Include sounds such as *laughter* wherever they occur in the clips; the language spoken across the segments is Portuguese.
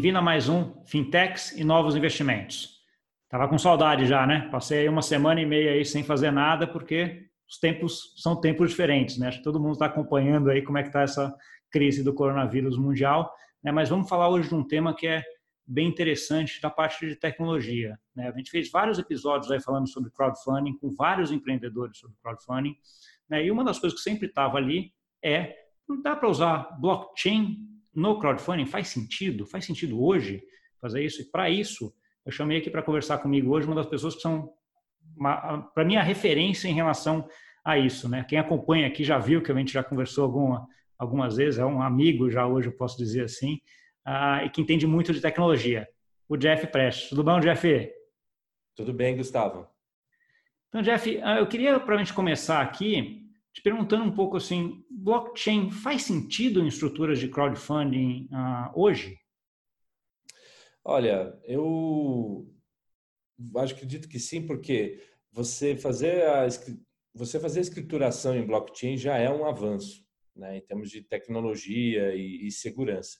Bem-vindo a mais um Fintechs e Novos Investimentos. Tava com saudade já, né? Passei uma semana e meia aí sem fazer nada, porque os tempos são tempos diferentes, né? Acho que todo mundo está acompanhando aí como é que está essa crise do coronavírus mundial, né? Mas vamos falar hoje de um tema que é bem interessante da parte de tecnologia. Né? A gente fez vários episódios aí falando sobre crowdfunding com vários empreendedores sobre crowdfunding, né? E uma das coisas que sempre estava ali é não dá para usar blockchain no crowdfunding? Faz sentido? Faz sentido hoje fazer isso? E para isso, eu chamei aqui para conversar comigo hoje uma das pessoas que são, para mim, a referência em relação a isso. Né? Quem acompanha aqui já viu que a gente já conversou alguma, algumas vezes, é um amigo já hoje, eu posso dizer assim, uh, e que entende muito de tecnologia. O Jeff Prestes. Tudo bom, Jeff? Tudo bem, Gustavo. Então, Jeff, ah, eu queria, para a gente começar aqui, te perguntando um pouco assim, blockchain faz sentido em estruturas de crowdfunding uh, hoje? Olha, eu acho acredito que sim, porque você fazer a você fazer a escrituração em blockchain já é um avanço, né, em termos de tecnologia e, e segurança.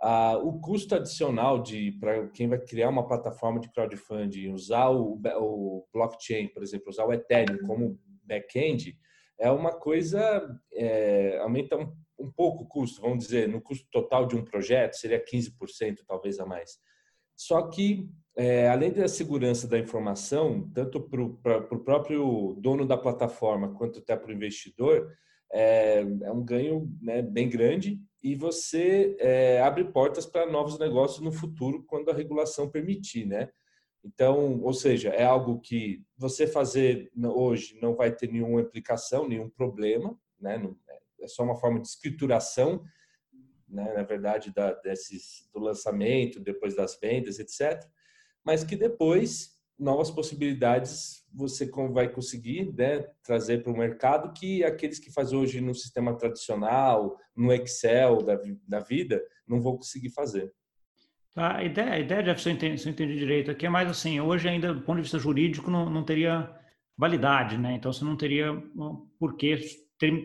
Ah, o custo adicional de para quem vai criar uma plataforma de crowdfunding, usar o, o blockchain, por exemplo, usar o Ethereum como back-end, é uma coisa, é, aumenta um, um, pouco o custo, vamos dizer, no custo total de um projeto, seria 15% talvez a mais. Só que, é, além da segurança da informação, tanto para o próprio dono da plataforma quanto até para o investidor, é, é, um ganho né, bem grande e você é, abre portas para novos negócios no futuro quando a regulação permitir, né? Então, ou seja, é algo que você fazer hoje não vai ter nenhuma implicação, nenhum problema, né? É só uma forma de escrituração, né? na verdade, da, desses, do lançamento, depois das vendas, etc. Mas que depois, novas possibilidades você vai conseguir né, trazer para o mercado que aqueles que fazem hoje no sistema tradicional, no Excel da, da vida, não vão conseguir fazer. Tá, a ideia, a ideia Jeff, se eu, entendi, se eu entendi direito aqui, é mais assim, hoje ainda, do ponto de vista jurídico, não, não teria validade, né? Então, você não teria por que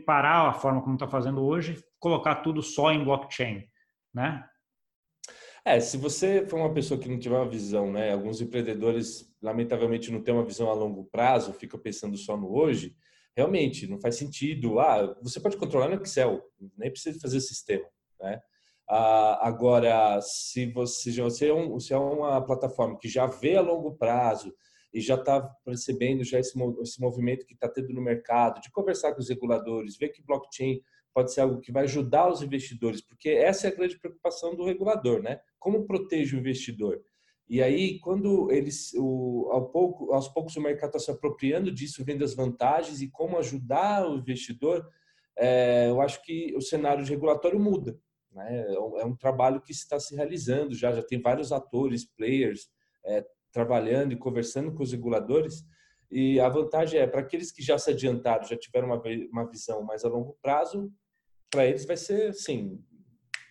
parar a forma como está fazendo hoje, colocar tudo só em blockchain, né? É, se você for uma pessoa que não tiver uma visão, né? Alguns empreendedores, lamentavelmente, não têm uma visão a longo prazo, ficam pensando só no hoje. Realmente, não faz sentido. Ah, você pode controlar no Excel, nem precisa fazer sistema, né? Ah, agora, se você, se é um, se é uma plataforma que já vê a longo prazo e já está percebendo já esse, esse movimento que está tendo no mercado, de conversar com os reguladores, ver que blockchain pode ser algo que vai ajudar os investidores, porque essa é a grande preocupação do regulador, né? Como protege o investidor? E aí, quando eles, o, ao pouco, aos poucos o mercado está se apropriando disso, vendo as vantagens e como ajudar o investidor, é, eu acho que o cenário regulatório muda. Né? É, um, é um trabalho que está se realizando já, já tem vários atores, players, é, trabalhando e conversando com os reguladores. E a vantagem é, para aqueles que já se adiantaram, já tiveram uma, uma visão mais a longo prazo, para eles vai ser, assim,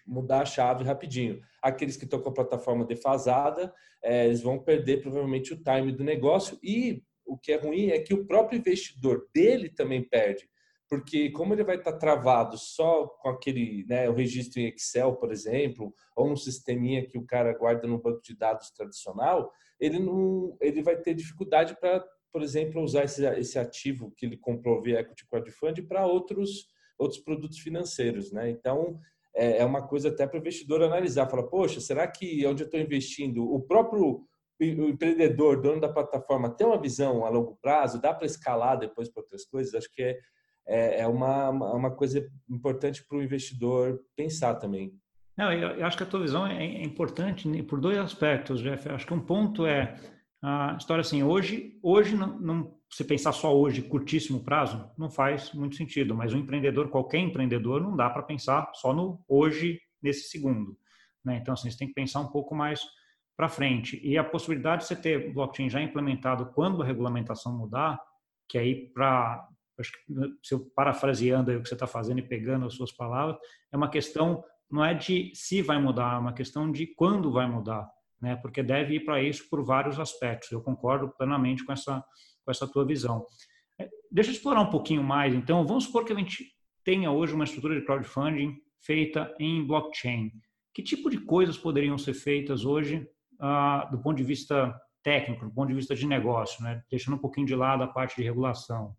mudar a chave rapidinho. Aqueles que estão com a plataforma defasada, é, eles vão perder provavelmente o time do negócio e o que é ruim é que o próprio investidor dele também perde, porque como ele vai estar travado só com aquele, né, o registro em Excel, por exemplo, ou um sisteminha que o cara guarda no banco de dados tradicional, ele não, ele vai ter dificuldade para, por exemplo, usar esse, esse ativo que ele comprou via equity crowdfunding para outros outros produtos financeiros, né? Então é, é uma coisa até para o investidor analisar, fala, poxa, será que onde eu estou investindo, o próprio o empreendedor, dono da plataforma, tem uma visão a longo prazo, dá para escalar depois para outras coisas? Acho que é é, é uma, uma coisa importante para o investidor pensar também. Não, eu, acho que a tua visão é, é importante por dois aspectos, Jeff. Eu acho que um ponto é a história assim, hoje, hoje não, não, se pensar só hoje, curtíssimo prazo, não faz muito sentido, mas o empreendedor, qualquer empreendedor, não dá para pensar só no hoje, nesse segundo. Né? Então, assim, você tem que pensar um pouco mais para frente. E a possibilidade de você ter blockchain já implementado quando a regulamentação mudar, que aí para acho que, né, se eu parafraseando o que você está fazendo e pegando as suas palavras, é uma questão, não é de se vai mudar, é uma questão de quando vai mudar, né? Porque deve ir para isso por vários aspectos. Eu concordo plenamente com essa, com essa tua visão. É, deixa eu explorar um pouquinho mais, então. Vamos supor que a gente tenha hoje uma estrutura de crowdfunding feita em blockchain. Que tipo de coisas poderiam ser feitas hoje uh, do ponto de vista técnico, do ponto de vista de negócio, né? deixando um pouquinho de lado a parte de regulação?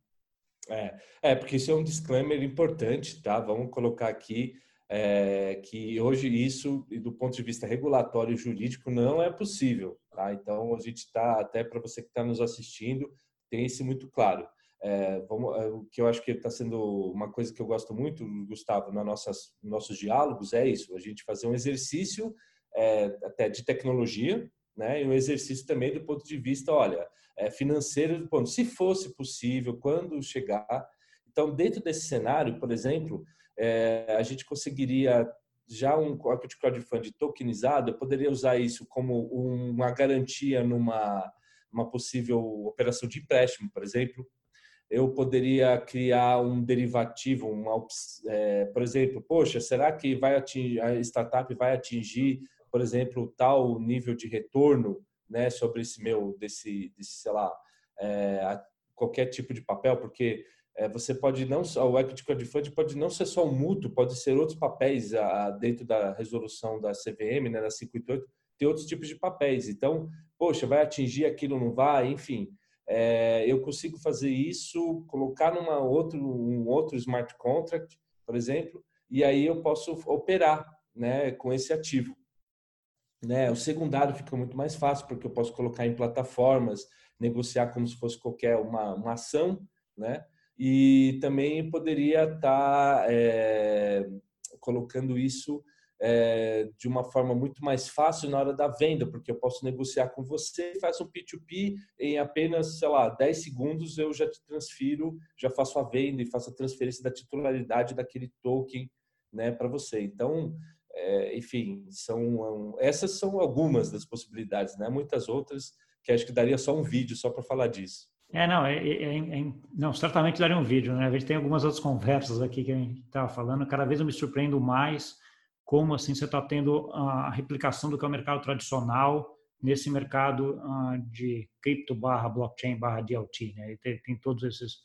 É, é porque isso é um disclaimer importante, tá? Vamos colocar aqui é, que hoje isso, do ponto de vista regulatório e jurídico, não é possível, tá? Então a gente está até para você que está nos assistindo tem isso muito claro. É, vamos, é, o que eu acho que está sendo uma coisa que eu gosto muito, Gustavo, nas nossas nossos diálogos é isso: a gente fazer um exercício é, até de tecnologia, né, e um exercício também do ponto de vista, olha, é, financeiro, do ponto, se fosse possível, quando chegar. Então, dentro desse cenário, por exemplo, é, a gente conseguiria já um equity crowdfunding tokenizado, eu poderia usar isso como uma garantia numa uma possível operação de empréstimo, por exemplo, eu poderia criar um derivativo, uma, é, por exemplo, poxa, será que vai atingir, a startup vai atingir, por exemplo, tal nível de retorno, né, sobre esse meu, desse, desse sei lá, é, qualquer tipo de papel, porque é, você pode não só, o equity crowdfunding pode não ser só um mútuo, pode ser outros papéis a, a, dentro da resolução da CVM, né, da 588, tem outros tipos de papéis. Então, poxa, vai atingir aquilo, não vai, enfim é, eu consigo fazer isso, colocar numa outro, um outro smart contract, por exemplo, e aí eu posso operar né, com esse ativo. Né? O secundário fica muito mais fácil, porque eu posso colocar em plataformas, negociar como se fosse qualquer uma, uma ação, né? e também poderia estar tá, é, colocando isso é, de uma forma muito mais fácil na hora da venda, porque eu posso negociar com você, faz um P2P, em apenas, sei lá, 10 segundos eu já te transfiro, já faço a venda e faço a transferência da titularidade daquele token né, para você. Então, é, enfim, são, essas são algumas das possibilidades, né? muitas outras que acho que daria só um vídeo só para falar disso. É, não, é, é, é, não, certamente daria um vídeo, né? A gente tem algumas outras conversas aqui que a gente estava falando, cada vez eu me surpreendo mais como assim você está tendo a replicação do que é o mercado tradicional nesse mercado uh, de cripto barra blockchain barra DLT, né? Tem, tem todos esses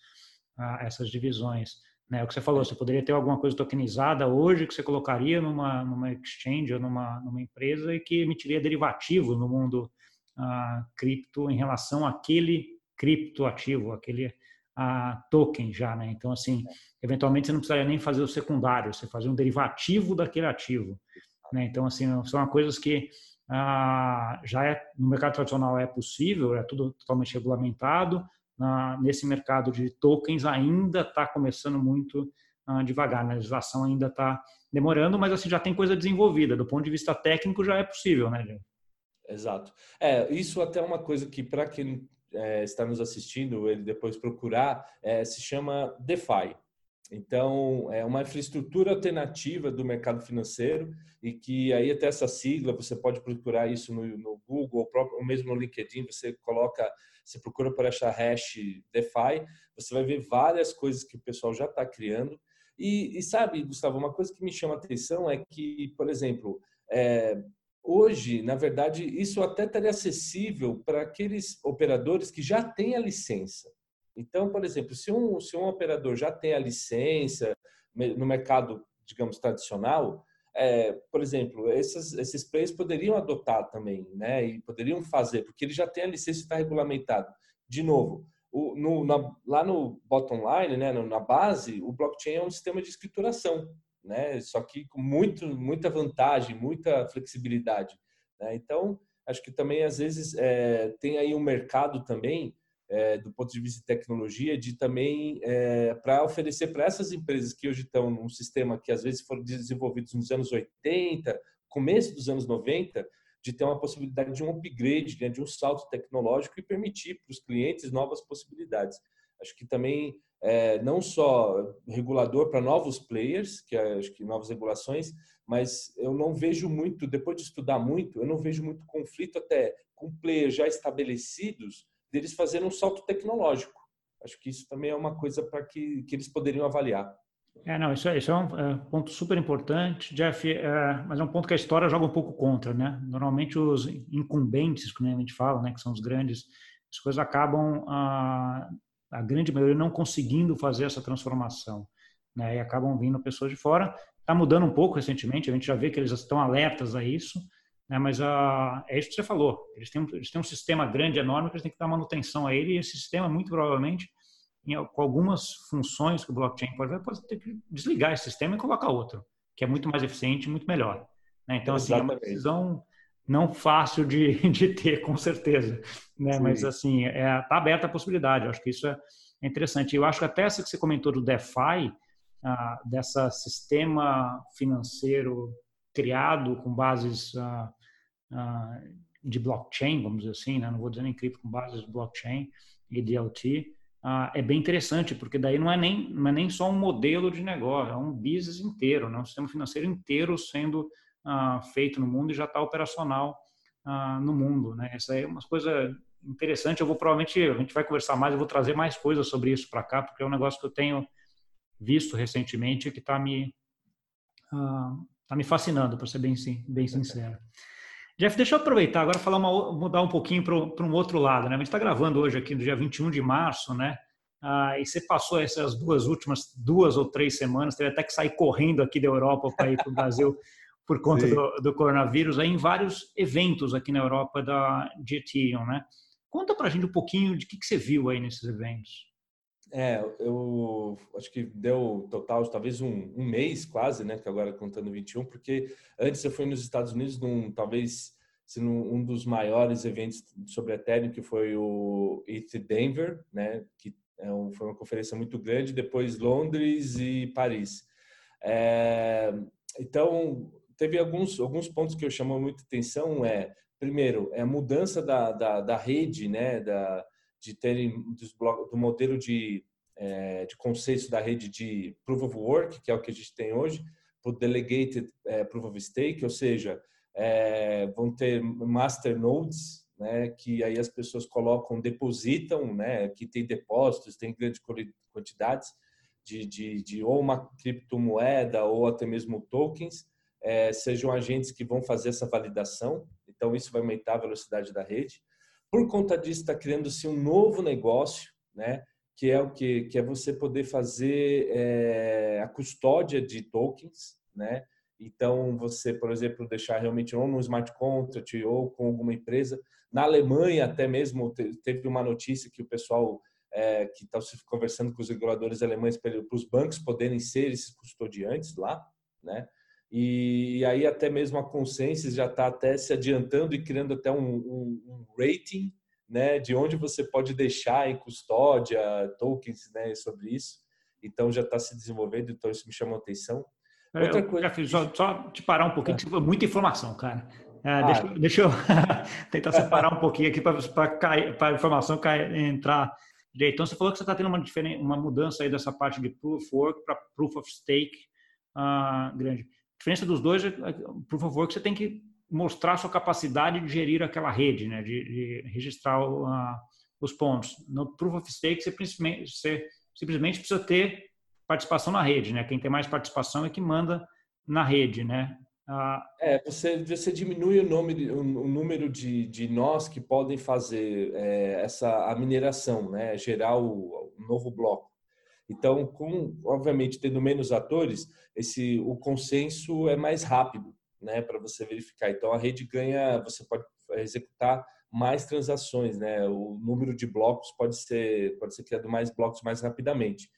uh, essas divisões, né? O que você falou, você poderia ter alguma coisa tokenizada hoje que você colocaria numa numa exchange ou numa numa empresa e que emitiria derivativo no mundo uh, cripto em relação àquele criptoativo, aquele a token já, né? Então, assim, eventualmente você não precisaria nem fazer o secundário, você fazia um derivativo daquele ativo, né? Então, assim, são coisas que ah, já é no mercado tradicional é possível, é tudo totalmente regulamentado. Ah, nesse mercado de tokens ainda está começando muito ah, devagar, né? a legislação ainda está demorando, mas assim já tem coisa desenvolvida. Do ponto de vista técnico já é possível, né? Gente? Exato. É, isso até é uma coisa que, para quem é, está nos assistindo, ele depois procurar, é, se chama DeFi. Então, é uma infraestrutura alternativa do mercado financeiro e que aí até essa sigla, você pode procurar isso no, no Google ou, próprio, ou mesmo no LinkedIn, você coloca, você procura por essa hash DeFi, você vai ver várias coisas que o pessoal já está criando. E, e, sabe, Gustavo, uma coisa que me chama a atenção é que, por exemplo, é, Hoje, na verdade, isso até estaria acessível para aqueles operadores que já têm a licença. Então, por exemplo, se um, se um operador já tem a licença no mercado, digamos, tradicional, é, por exemplo, esses, players poderiam adotar também, né? E poderiam fazer, porque ele já tem a licença e está regulamentado. De novo, o, no, na, lá no bottom line, né, na base, o blockchain é um sistema de escrituração né? Só que com muito, muita vantagem, muita flexibilidade. Né? Então, acho que também às vezes é, tem aí um mercado também é, do ponto de vista de tecnologia de também é, para oferecer para essas empresas que hoje estão num sistema que às vezes foram desenvolvidos nos anos 80, começo dos anos 90, de ter uma possibilidade de um upgrade, né, de um salto tecnológico e permitir para os clientes novas possibilidades. Acho que também é, não só regulador para novos players, que é, acho que novas regulações, mas eu não vejo muito, depois de estudar muito, eu não vejo muito conflito até com players já estabelecidos deles fazerem um salto tecnológico. Acho que isso também é uma coisa para que, que eles poderiam avaliar. É, não, isso é, isso é um é, ponto super importante, Jeff, é, mas é um ponto que a história joga um pouco contra, né? Normalmente os incumbentes, como a gente fala, né, que são os grandes, as coisas acabam ah, a grande maioria não conseguindo fazer essa transformação. Né, e acabam vindo pessoas de fora. Está mudando um pouco recentemente, a gente já vê que eles estão alertas a isso, né? mas a, é isso que você falou. Eles têm, eles têm um sistema grande, enorme, que eles têm que dar manutenção a ele, e esse sistema, muito provavelmente, em, com algumas funções que o blockchain pode pode ter que desligar esse sistema e colocar outro, que é muito mais eficiente e muito melhor. Né? Então, assim, é uma decisão não fácil de, *laughs* de ter, com certeza. Né? Mas, assim, está é, tá aberta a possibilidade. Eu acho que isso é interessante. Eu acho que até essa que você comentou do DeFi, ah, dessa sistema financeiro criado com bases ah, ah, de blockchain, vamos dizer assim, né? não vou dizer nem cripto, com bases de blockchain e DLT, ah, é bem interessante, porque daí não é, nem, não é nem só um modelo de negócio, é um business inteiro, né? um sistema financeiro inteiro sendo ah, feito no mundo e já está operacional ah, no mundo. Né? Essa é uma coisa interessante. Eu vou provavelmente, a gente vai conversar mais, eu vou trazer mais coisas sobre isso para cá, porque é um negócio que eu tenho visto recentemente que está me, tá me fascinando, para ser bem, bem sincero. Jeff, deixa eu aproveitar agora falar uma, mudar um pouquinho para um outro lado. Né? A gente está gravando hoje aqui no dia 21 de março, né? Ah, e você passou essas duas últimas duas ou três semanas, teve até que sair correndo aqui da Europa para ir para o Brasil *laughs* por conta do, do, coronavírus, aí em vários eventos aqui na Europa da, de Ethereum, né? Conta para a gente um pouquinho de que, que você viu aí nesses eventos. É, eu acho que deu total, talvez um, um, mês quase, né? Que agora contando 21, porque antes eu fui nos Estados Unidos num, talvez, se um dos maiores eventos sobre Ethereum, que foi o ETH Denver, né? Que é um, foi uma conferência muito grande, depois Londres e Paris. É, então, teve alguns, alguns pontos que eu chamou muita atenção, é, primeiro, é a mudança da, da, da rede, né? Da, de terem do modelo de, é, de conceito da rede de Proof of Work, que é o que a gente tem hoje, para o Delegated é, Proof of Stake, ou seja, é, vão ter master nodes, né, que aí as pessoas colocam, depositam, né, que tem depósitos, tem grandes quantidades de, de, de ou uma criptomoeda ou até mesmo tokens, é, sejam agentes que vão fazer essa validação. Então, isso vai aumentar a velocidade da rede. Por conta disso, está criando-se um novo negócio, né? que é o que, que é você poder fazer é, a custódia de tokens, né? Então, você, por exemplo, deixar realmente ou no smart contract ou com alguma empresa. Na Alemanha, até mesmo, teve uma notícia que o pessoal é, que está conversando com os reguladores alemães para os bancos poderem ser esses custodiantes lá, né? E aí até mesmo a Consensus já está até se adiantando e criando até um, um, um, rating, né, de onde você pode deixar em custódia tokens, né, sobre isso. Então já está se desenvolvendo, então isso me chamou a atenção. É, Outra eu, coisa, fiz, só, só, te parar um pouquinho, é. muita informação, cara. É, ah, deixa, deixa, eu *laughs* tentar separar um pouquinho aqui para a informação cair, entrar direito. Então, você falou que você está tendo uma, uma mudança aí dessa parte de Proof of Work para Proof of Stake uh, grande. A diferença dos dois é, é, por favor, que você tem que mostrar sua capacidade de gerir aquela rede, né? de, de registrar uh, os pontos. No Proof of Stake, você, você simplesmente precisa ter participação na rede. Né? Quem tem mais participação é que manda na rede. Né? Uh, é, você, você diminui o, nome, o, o número de, de nós que podem fazer é, essa a mineração, né? gerar o, o novo bloco. Então, com obviamente tendo menos atores, esse o consenso é mais rápido, né, para você verificar. Então a rede ganha, você pode executar mais transações, né? O número de blocos pode ser pode ser criado mais blocos mais rapidamente.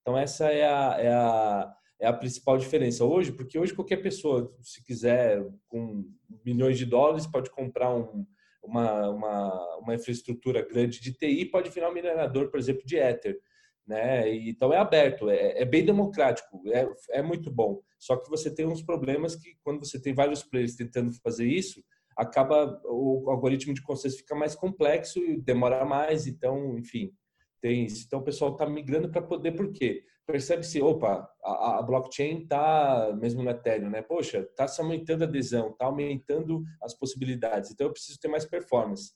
Então essa é a, é a é a principal diferença hoje, porque hoje qualquer pessoa, se quiser, com milhões de dólares, pode comprar um, uma, uma, uma infraestrutura grande de TI, pode virar um minerador, por exemplo, de Ether né? Então é aberto, é, é bem democrático, é, é, muito bom. Só que você tem uns problemas que quando você tem vários players tentando fazer isso, acaba o algoritmo de consenso fica mais complexo e demora mais. Então, enfim, tem isso. Então o pessoal está migrando para poder, por quê? Percebe-se, opa, a, a blockchain está, mesmo no Ethereum, né? Poxa, está aumentando a adesão, está aumentando as possibilidades. Então eu preciso ter mais performance.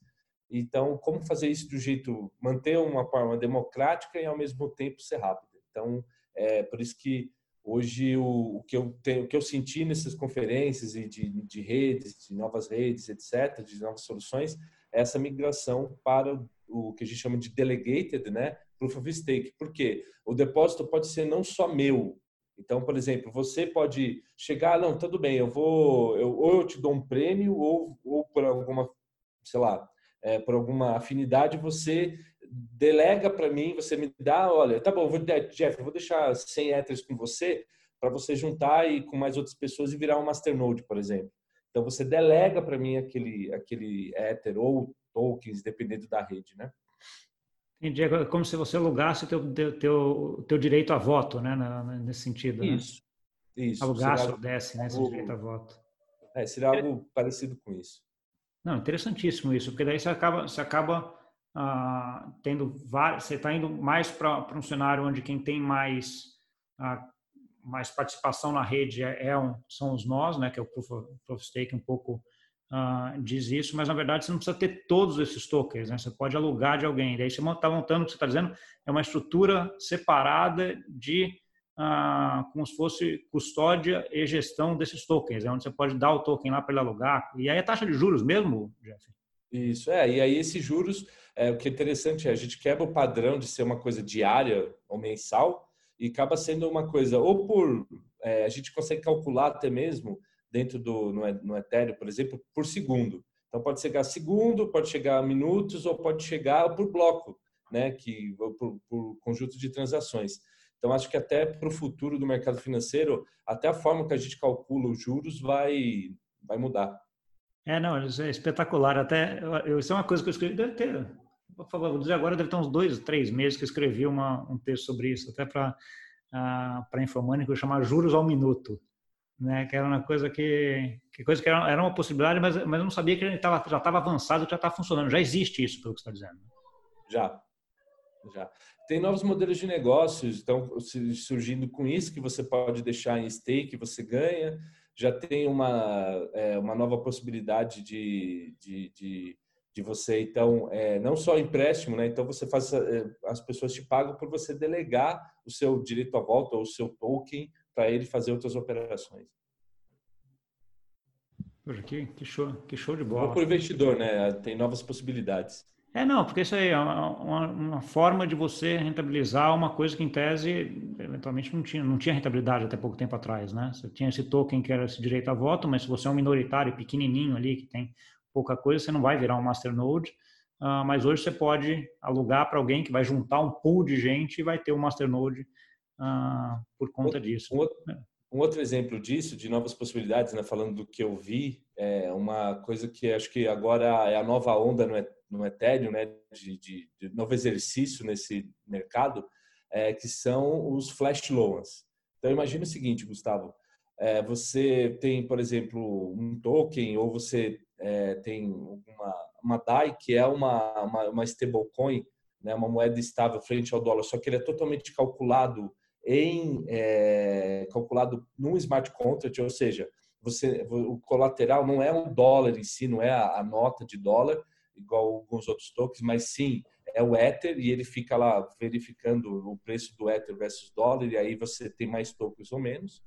Então, como fazer isso do jeito, manter uma forma democrática e ao mesmo tempo ser rápido. Então, é por isso que hoje o, o que eu tenho, o que eu senti nessas conferências e de, de redes, de novas redes, etc, de novas soluções, é essa migração para o que a gente chama de delegated, né, proof of stake. Por quê? O depósito pode ser não só meu, Então, por exemplo, você pode chegar, não, tudo bem, eu vou, eu, ou eu te dou um prêmio, ou, ou por alguma, sei lá, é, por alguma afinidade, você delega para mim, você me dá, olha, tá bom, vou, Jeff, eu vou deixar 100 Ethers com você, para você juntar e com mais outras pessoas e virar um masternode, por exemplo. Então você delega para mim aquele aquele Ether ou tokens, dependendo da rede, né? Entendi. É como se você alugasse o teu, teu, teu, teu direito a voto, né? Nesse sentido. Isso. Né? Isso. Alugasse ou desse, né? Esse direito a voto. É, seria algo parecido com isso. Não, interessantíssimo isso, porque daí você acaba, você acaba ah, tendo vários, você está indo mais para um cenário onde quem tem mais ah, mais participação na rede é, é um, são os nós, né, que é o Proof of, Proof of Stake, um pouco uh, diz isso, mas na verdade você não precisa ter todos esses tokens, né, você pode alugar de alguém. Daí você está montando, o que você está dizendo, é uma estrutura separada de, uh, como se fosse custódia e gestão desses tokens, é onde você pode dar o token lá para ele alugar. E aí a taxa de juros mesmo, Jeff? Isso, é, e aí esses juros, é, o que é interessante é a gente quebra o padrão de ser uma coisa diária ou mensal, e acaba sendo uma coisa, ou por. É, a gente consegue calcular até mesmo dentro do no, no Ethereum, por exemplo, por segundo. Então pode chegar a segundo, pode chegar a minutos ou pode chegar por bloco, né? Que por, por conjunto de transações. Então acho que até para o futuro do mercado financeiro, até a forma que a gente calcula os juros vai vai mudar. É, não, isso é espetacular. Até eu, isso é uma coisa que eu escrevi, deve ter vou, falar, vou dizer agora, deve ter uns dois, três meses que eu escrevi uma, um texto sobre isso, até para uh, para Infomânico, chamar Juros ao Minuto, né? Que era uma coisa que, que coisa que era, era uma possibilidade, mas, mas eu não sabia que ele tava, já estava avançado, já estava funcionando. Já existe isso, pelo que você está dizendo. Já, já. Tem novos modelos de negócios, então surgindo com isso que você pode deixar em stake, você ganha. Já tem uma, é, uma nova possibilidade de, de, de de você então é, não só empréstimo, né? Então você faz é, as pessoas te pagam por você delegar o seu direito à volta ou o seu token para ele fazer outras operações. Poxa, que, que show, que show de bola. Para o investidor, né? Tem novas possibilidades. É, não, porque isso aí é uma, uma, forma de você rentabilizar uma coisa que, em tese, eventualmente não tinha, não tinha rentabilidade até pouco tempo atrás, né? Você tinha esse token que era esse direito a voto, mas se você é um minoritário pequenininho ali, que tem pouca coisa, você não vai virar um masternode, uh, mas hoje você pode alugar para alguém que vai juntar um pool de gente e vai ter um masternode uh, por conta disso. Um outro, um outro, exemplo disso, de novas possibilidades, né, falando do que eu vi, é uma coisa que acho que agora é a nova onda no, no Ethereum, né, de, de, de novo exercício nesse mercado, é, que são os flash loans. Então imagine o seguinte, Gustavo, é, você tem, por exemplo, um token ou você é, tem uma, uma DAI, que é uma, uma, uma stablecoin, né, uma moeda estável frente ao dólar, só que ele é totalmente calculado em é, calculado num smart contract, ou seja, você o colateral não é o dólar em si, não é a, a nota de dólar, igual alguns outros tokens, mas sim é o Ether e ele fica lá verificando o preço do Ether versus dólar e aí você tem mais tokens ou menos.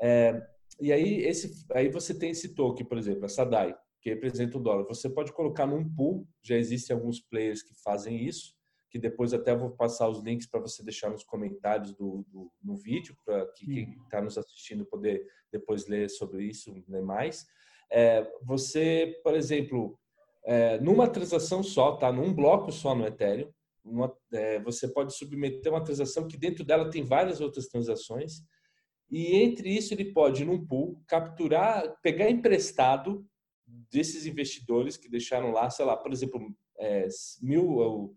É, e aí esse aí você tem esse token, por exemplo, a SADAI que representa o dólar. Você pode colocar num pool, já existem alguns players que fazem isso, que depois até vou passar os links para você deixar nos comentários do, do no vídeo, para que quem está nos assistindo poder depois ler sobre isso, ler mais. É, você, por exemplo, é, numa transação só, tá? Num bloco só no Ethereum, uma, é, você pode submeter uma transação que dentro dela tem várias outras transações e entre isso ele pode num pool capturar, pegar emprestado desses investidores que deixaram lá, sei lá, por exemplo, é, mil,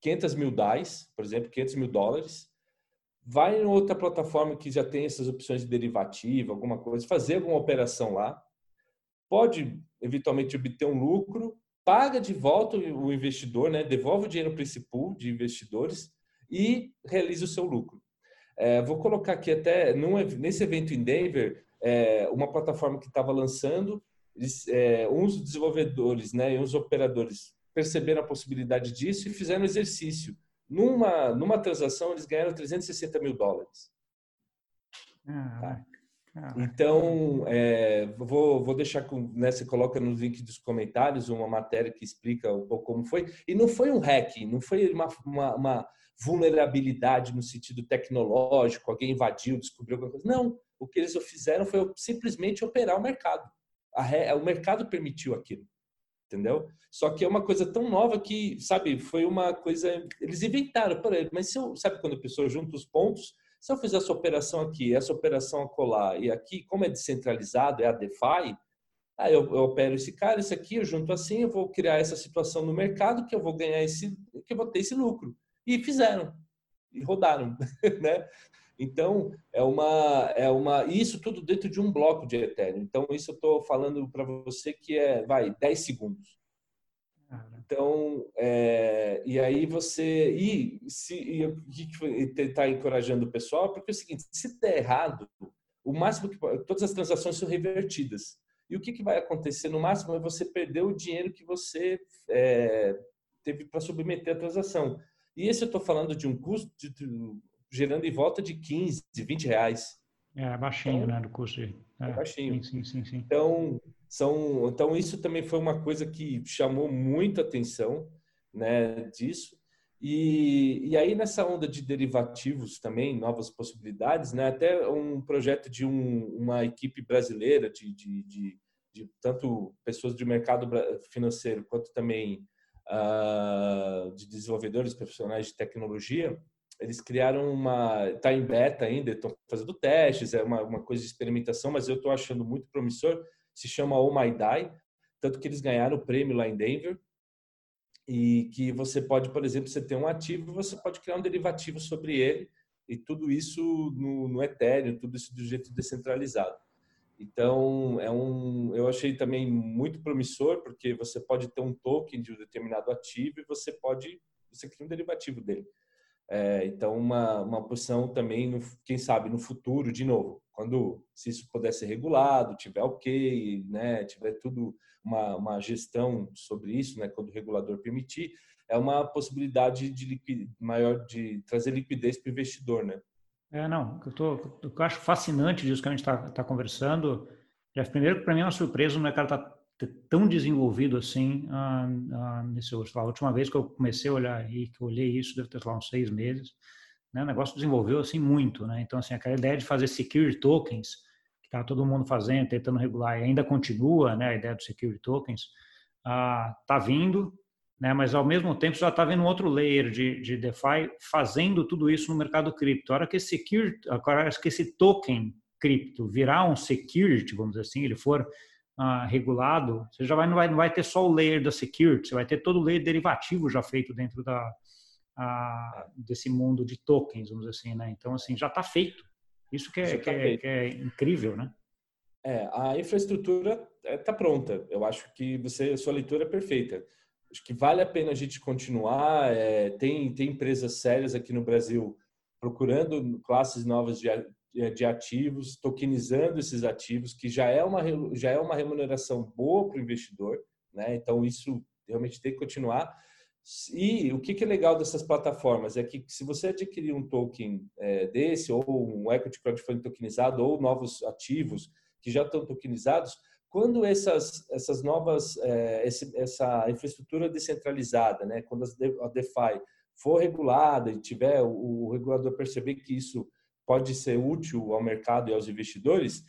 500 mil DAIs, por exemplo, 500 mil dólares, vai em outra plataforma que já tem essas opções de derivativa, alguma coisa, fazer alguma operação lá, pode eventualmente obter um lucro, paga de volta o investidor, né, devolve o dinheiro para esse pool de investidores e realiza o seu lucro. É, vou colocar aqui até num, nesse evento em Denver, é, uma plataforma que estava lançando é, uns desenvolvedores né, e uns operadores perceberam a possibilidade disso e fizeram exercício. Numa, numa transação, eles ganharam 360 mil dólares. Ah, tá? Então, é, vou, vou deixar com, né, você coloca no link dos comentários uma matéria que explica um pouco como foi. E não foi um hack, não foi uma, uma, uma vulnerabilidade no sentido tecnológico, alguém invadiu, descobriu alguma coisa. Não, o que eles fizeram foi simplesmente operar o mercado. A, o mercado permitiu aquilo, entendeu? Só que é uma coisa tão nova que, sabe, foi uma coisa. Eles inventaram, mas se eu, sabe quando a pessoa junta os pontos, se eu fizer essa operação aqui, essa operação acolá e aqui, como é descentralizado, é a DeFi, aí eu, eu opero esse cara, esse aqui, eu junto assim, eu vou criar essa situação no mercado que eu vou ganhar esse, que eu vou ter esse lucro. E fizeram, e rodaram, *laughs* né? Então, é uma, é uma, isso tudo dentro de um bloco de Ethereum. Então, isso eu estou falando para você que é, vai, 10 segundos. Então, é, e aí você e se e, tentar encorajando o pessoal, porque é o seguinte, se der errado, o máximo que todas as transações são revertidas. E o que, que vai acontecer no máximo é você perder o dinheiro que você é, teve para submeter a transação. E esse eu estou falando de um custo de, de, gerando em volta de 15, 20 reais. É baixinho, então, né, do custo. De, é, é baixinho. Sim, sim, sim. Então, são, então, isso também foi uma coisa que chamou muita atenção né, disso. E, e aí, nessa onda de derivativos também, novas possibilidades, né, até um projeto de um, uma equipe brasileira, de, de, de, de, tanto pessoas de mercado financeiro quanto também uh, de desenvolvedores profissionais de tecnologia, eles criaram uma. Está em beta ainda, estão fazendo testes, é uma, uma coisa de experimentação, mas eu estou achando muito promissor se chama Oh My Die, tanto que eles ganharam o prêmio lá em Denver, e que você pode, por exemplo, você tem um ativo, você pode criar um derivativo sobre ele, e tudo isso no, no Ethereum, tudo isso do jeito descentralizado. Então, é um, eu achei também muito promissor, porque você pode ter um token de um determinado ativo e você pode, você cria um derivativo dele. É, então, uma, uma posição também, no, quem sabe, no futuro, de novo, quando se isso puder ser regulado, tiver ok, né, tiver tudo uma, uma gestão sobre isso, né, quando o regulador permitir, é uma possibilidade de maior de trazer liquidez para o investidor, né? É, não, eu, tô, eu acho fascinante disso que a gente está tá conversando. Já, primeiro, para mim é uma surpresa o mercado está tão desenvolvido assim ah, ah, nesse outro. A última vez que eu comecei a olhar aí, que eu olhei isso, deve ter lá uns seis meses, né? O negócio desenvolveu assim muito, né? Então assim aquela ideia de fazer security tokens que está todo mundo fazendo, tentando regular e ainda continua, né? A ideia dos security tokens ah, tá vindo, né? Mas ao mesmo tempo já está vendo um outro layer de, de DeFi fazendo tudo isso no mercado cripto. A hora que esse security, agora que esse token cripto virar um security, vamos dizer assim, ele for uh, regulado, você já vai não, vai não vai ter só o layer da security, você vai ter todo o layer derivativo já feito dentro da, desse mundo de tokens, vamos dizer assim, né? Então, assim, já está feito. Isso que é, que, tá é, que é, incrível, né? É, a infraestrutura está é, pronta. Eu acho que você, sua leitura é perfeita. Acho que vale a pena a gente continuar. É, tem, tem empresas sérias aqui no Brasil procurando classes novas de, é, de ativos, tokenizando esses ativos, que já é uma, já é uma remuneração boa para o investidor, né? Então, isso realmente tem que continuar. E o que, é legal dessas plataformas é que se você adquirir um token é, desse, ou um equity crowdfunding tokenizado, ou novos ativos que já estão tokenizados, quando essas, essas novas, esse, essa infraestrutura descentralizada, né, quando a DeFi for regulada e tiver o, o regulador perceber que isso pode ser útil ao mercado e aos investidores,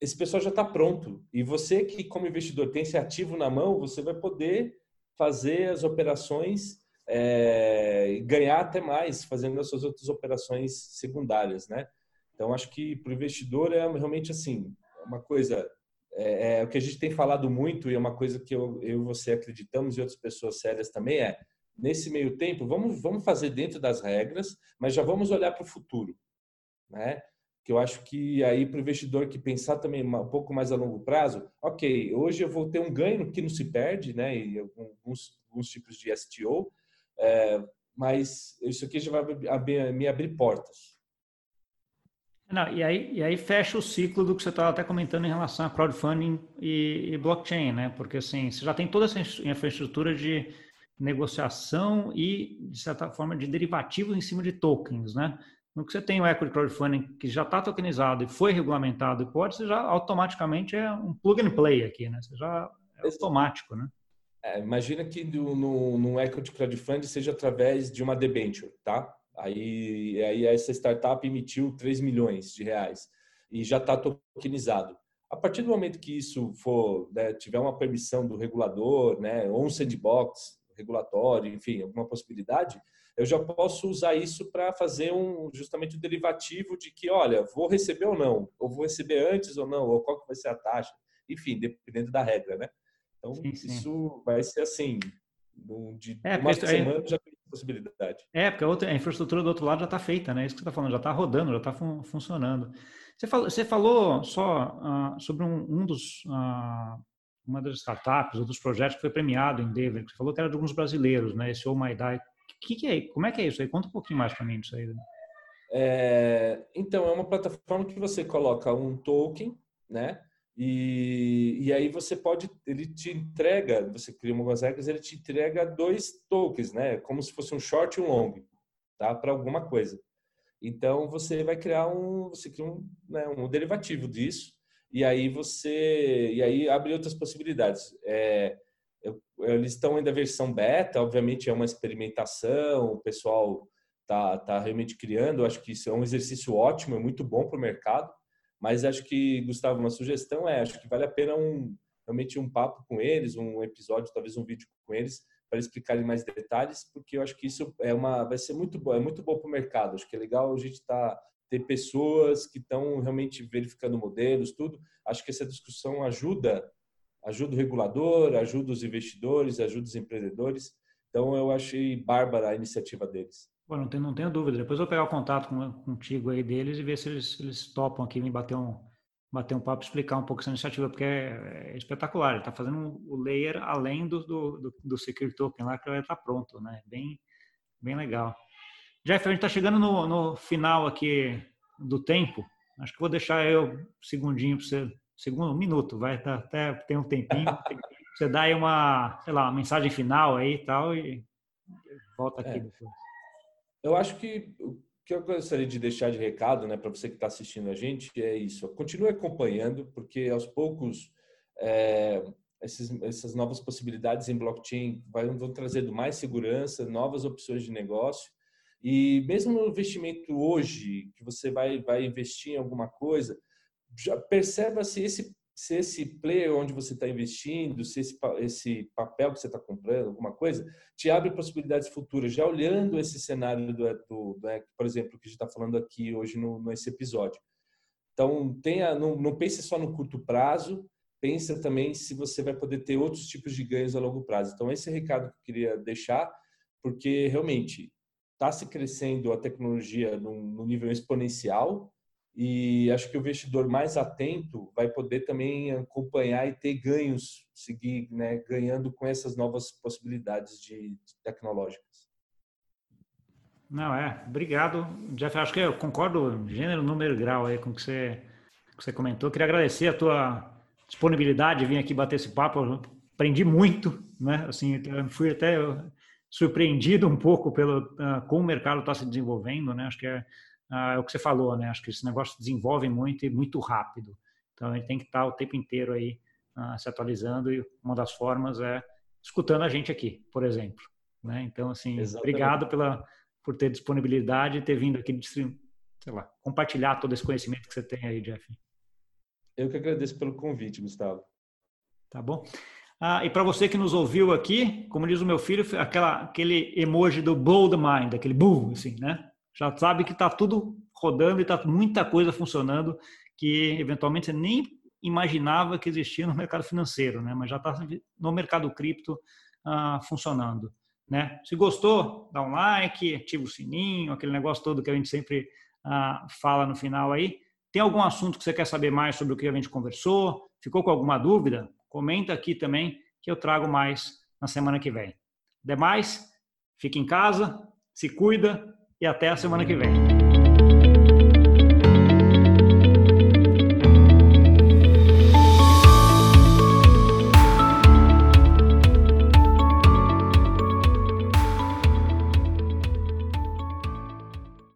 esse pessoal já está pronto. E você que, como investidor, tem esse ativo na mão, você vai poder fazer as operações é, ganhar até mais fazendo as suas outras operações secundárias, né? Então, acho que para o investidor é realmente assim, uma coisa, é, é, o que a gente tem falado muito e é uma coisa que eu, eu e você acreditamos e outras pessoas sérias também é, nesse meio tempo, vamos, vamos fazer dentro das regras, mas já vamos olhar para o futuro né? Que eu acho que aí para o investidor que pensar também um pouco mais a longo prazo, ok, hoje eu vou ter um ganho que não se perde, né? E alguns, alguns tipos de STO, é, mas isso aqui já vai abrir, me abrir portas. Não, e, aí, e aí fecha o ciclo do que você estava até comentando em relação a crowdfunding e, e, blockchain, né? Porque assim, você já tem toda essa infraestrutura de negociação e, de certa forma, de derivativos em cima de tokens, né? no que você tem o equity crowdfunding que já está tokenizado e foi regulamentado e pode, você já automaticamente é um plug and play aqui, né? Você já é automático, né? É, imagina que no, no, no equity crowdfunding seja através de uma debenture, tá? Aí, aí essa startup emitiu 3 milhões de reais e já está tokenizado. A partir do momento que isso for né, tiver uma permissão do regulador, né, ou um sandbox regulatório, enfim, alguma possibilidade, eu já posso usar isso para fazer um justamente o um derivativo de que, olha, vou receber ou não, ou vou receber antes ou não, ou qual que vai ser a taxa, enfim, dependendo da regra, né? Então sim, sim. isso vai ser assim, de é, uma semana já tem possibilidade. É, porque a, outra, a infraestrutura do outro lado já está feita, né? Isso que você está falando, já está rodando, já está fun funcionando. Você falou, você falou só uh, sobre um, um dos uh, uma das startups ou dos projetos que foi premiado em Denver. Você falou que era de alguns brasileiros, né? Esse Oh My Die que, que é? Como é que é isso aí? Conta um pouquinho mais para mim disso aí. É, então, é uma plataforma que você coloca um token, né? E, e aí você pode, ele te entrega, você cria algumas regras, ele te entrega dois tokens, né? Como se fosse um short e um long, tá? Para alguma coisa. Então você vai criar um, você cria um, né, um derivativo disso e aí você, e aí abre outras possibilidades. É, eles estão ainda versão beta, obviamente é uma experimentação, o pessoal tá, tá realmente criando, acho que isso é um exercício ótimo, é muito bom para o mercado, mas acho que, Gustavo, uma sugestão é, acho que vale a pena um, realmente um papo com eles, um episódio, talvez um vídeo com eles, para explicarem mais detalhes, porque eu acho que isso é uma, vai ser muito bom, é muito bom para o mercado, acho que é legal a gente tá, ter pessoas que estão realmente verificando modelos, tudo, acho que essa discussão ajuda ajuda o regulador, ajuda os investidores, ajuda os empreendedores. Então, eu achei bárbara a iniciativa deles. Bom, não, tenho, não tenho dúvida. Depois eu vou pegar o contato com, contigo aí deles e ver se eles, eles topam aqui me bater um, bater um papo explicar um pouco essa iniciativa, porque é, é espetacular. Ele está fazendo o layer além do, do, do, do Secure Token lá, que vai estar tá pronto, né? Bem, bem legal. Jeff, a gente está chegando no, no final aqui do tempo. Acho que vou deixar eu um segundinho para você segundo um minuto, vai até tem um tempinho. *laughs* você dá aí uma, sei lá, uma mensagem final aí e tal e volta aqui é. depois. Eu acho que o que eu gostaria de deixar de recado, né, para você que está assistindo a gente é isso. Continue acompanhando, porque aos poucos é, esses, essas novas possibilidades em blockchain vão, vão trazendo mais segurança, novas opções de negócio. E mesmo no investimento hoje, que você vai, vai investir em alguma coisa, já perceba se esse, se esse player onde você está investindo, se esse, esse papel que você está comprando, alguma coisa, te abre possibilidades futuras, já olhando esse cenário do, do, do por exemplo, que a gente está falando aqui hoje no, nesse episódio. Então, tenha, não, não pense só no curto prazo, pensa também se você vai poder ter outros tipos de ganhos a longo prazo. Então, esse é o recado que eu queria deixar, porque realmente está se crescendo a tecnologia num, num nível exponencial, e acho que o investidor mais atento vai poder também acompanhar e ter ganhos, seguir né, ganhando com essas novas possibilidades de, de tecnológicas. Não, é. Obrigado, Jeff. Acho que eu concordo gênero, número grau aí com o que você, que você comentou. Queria agradecer a tua disponibilidade de vir aqui bater esse papo. Aprendi muito, né? Assim, fui até surpreendido um pouco pelo uh, como o mercado está se desenvolvendo, né? Acho que é ah, é o que você falou, né? Acho que esse negócio desenvolve muito e muito rápido. Então, a gente tem que estar o tempo inteiro aí ah, se atualizando e uma das formas é escutando a gente aqui, por exemplo. Né? Então, assim, Exatamente. obrigado pela, por ter disponibilidade e ter vindo aqui, sei lá, compartilhar todo esse conhecimento que você tem aí, Jeff. Eu que agradeço pelo convite, Gustavo. Tá bom. Ah, e para você que nos ouviu aqui, como diz o meu filho, aquela, aquele emoji do blow the mind, aquele boom, assim, né? já sabe que está tudo rodando e está muita coisa funcionando que eventualmente você nem imaginava que existia no mercado financeiro, né? Mas já está no mercado cripto ah, funcionando, né? Se gostou, dá um like, ativa o sininho, aquele negócio todo que a gente sempre ah, fala no final aí. Tem algum assunto que você quer saber mais sobre o que a gente conversou? Ficou com alguma dúvida? Comenta aqui também que eu trago mais na semana que vem. Demais, fique em casa, se cuida e até a semana que vem.